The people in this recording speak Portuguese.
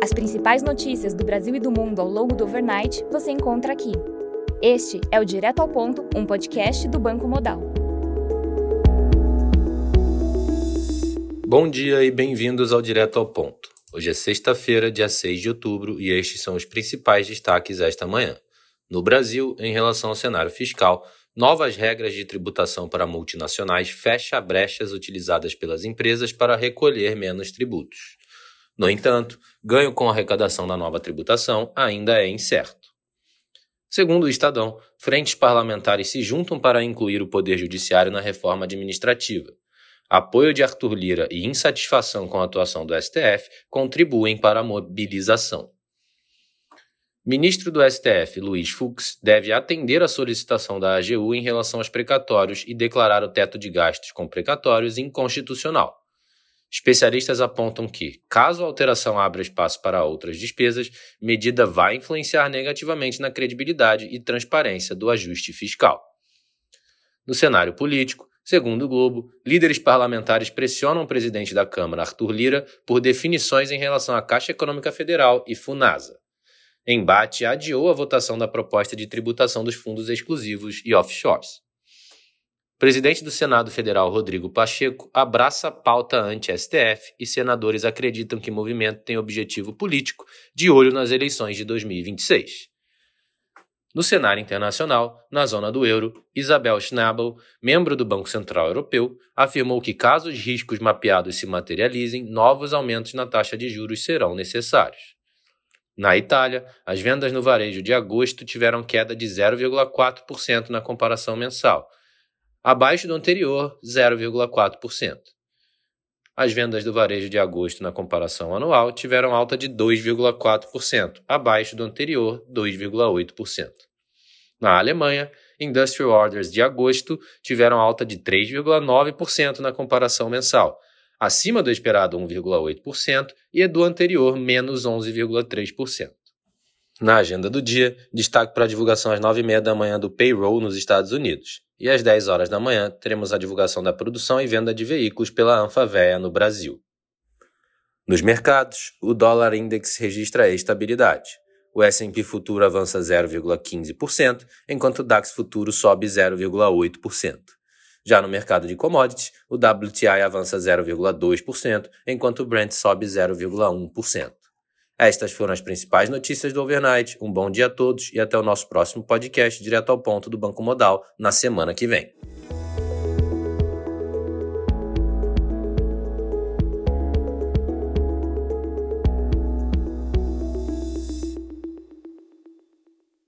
As principais notícias do Brasil e do mundo ao longo do overnight você encontra aqui. Este é o Direto ao Ponto, um podcast do Banco Modal. Bom dia e bem-vindos ao Direto ao Ponto. Hoje é sexta-feira, dia 6 de outubro, e estes são os principais destaques esta manhã. No Brasil, em relação ao cenário fiscal, novas regras de tributação para multinacionais fecham brechas utilizadas pelas empresas para recolher menos tributos. No entanto, ganho com a arrecadação da nova tributação ainda é incerto. Segundo o Estadão, frentes parlamentares se juntam para incluir o Poder Judiciário na reforma administrativa. Apoio de Arthur Lira e insatisfação com a atuação do STF contribuem para a mobilização. Ministro do STF, Luiz Fux, deve atender a solicitação da AGU em relação aos precatórios e declarar o teto de gastos com precatórios inconstitucional. Especialistas apontam que, caso a alteração abra espaço para outras despesas, medida vai influenciar negativamente na credibilidade e transparência do ajuste fiscal. No cenário político, segundo o Globo, líderes parlamentares pressionam o presidente da Câmara, Arthur Lira, por definições em relação à Caixa Econômica Federal e Funasa. Embate adiou a votação da proposta de tributação dos fundos exclusivos e offshores. Presidente do Senado Federal Rodrigo Pacheco abraça pauta anti-STF e senadores acreditam que movimento tem objetivo político de olho nas eleições de 2026. No cenário internacional, na zona do euro, Isabel Schnabel, membro do Banco Central Europeu, afirmou que caso os riscos mapeados se materializem, novos aumentos na taxa de juros serão necessários. Na Itália, as vendas no varejo de agosto tiveram queda de 0,4% na comparação mensal abaixo do anterior 0,4%. As vendas do varejo de agosto na comparação anual tiveram alta de 2,4%, abaixo do anterior 2,8%. Na Alemanha, Industrial Orders de agosto tiveram alta de 3,9% na comparação mensal, acima do esperado 1,8% e do anterior menos 11,3%. Na agenda do dia, destaque para a divulgação às 9h30 da manhã do payroll nos Estados Unidos. E às 10 horas da manhã, teremos a divulgação da produção e venda de veículos pela Anfavea no Brasil. Nos mercados, o dólar index registra estabilidade. O S&P futuro avança 0,15%, enquanto o DAX futuro sobe 0,8%. Já no mercado de commodities, o WTI avança 0,2%, enquanto o Brent sobe 0,1%. Estas foram as principais notícias do Overnight. Um bom dia a todos e até o nosso próximo podcast direto ao ponto do Banco Modal na semana que vem.